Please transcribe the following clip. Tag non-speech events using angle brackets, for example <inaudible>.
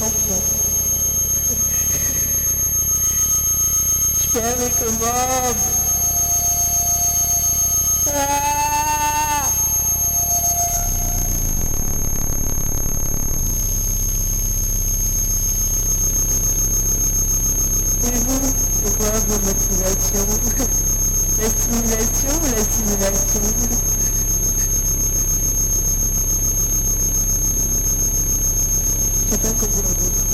Je fais les commandes. Ah Et vous, c'est vos motivations? <laughs> La stimulation ou la simulation? Sais pas comment on dit.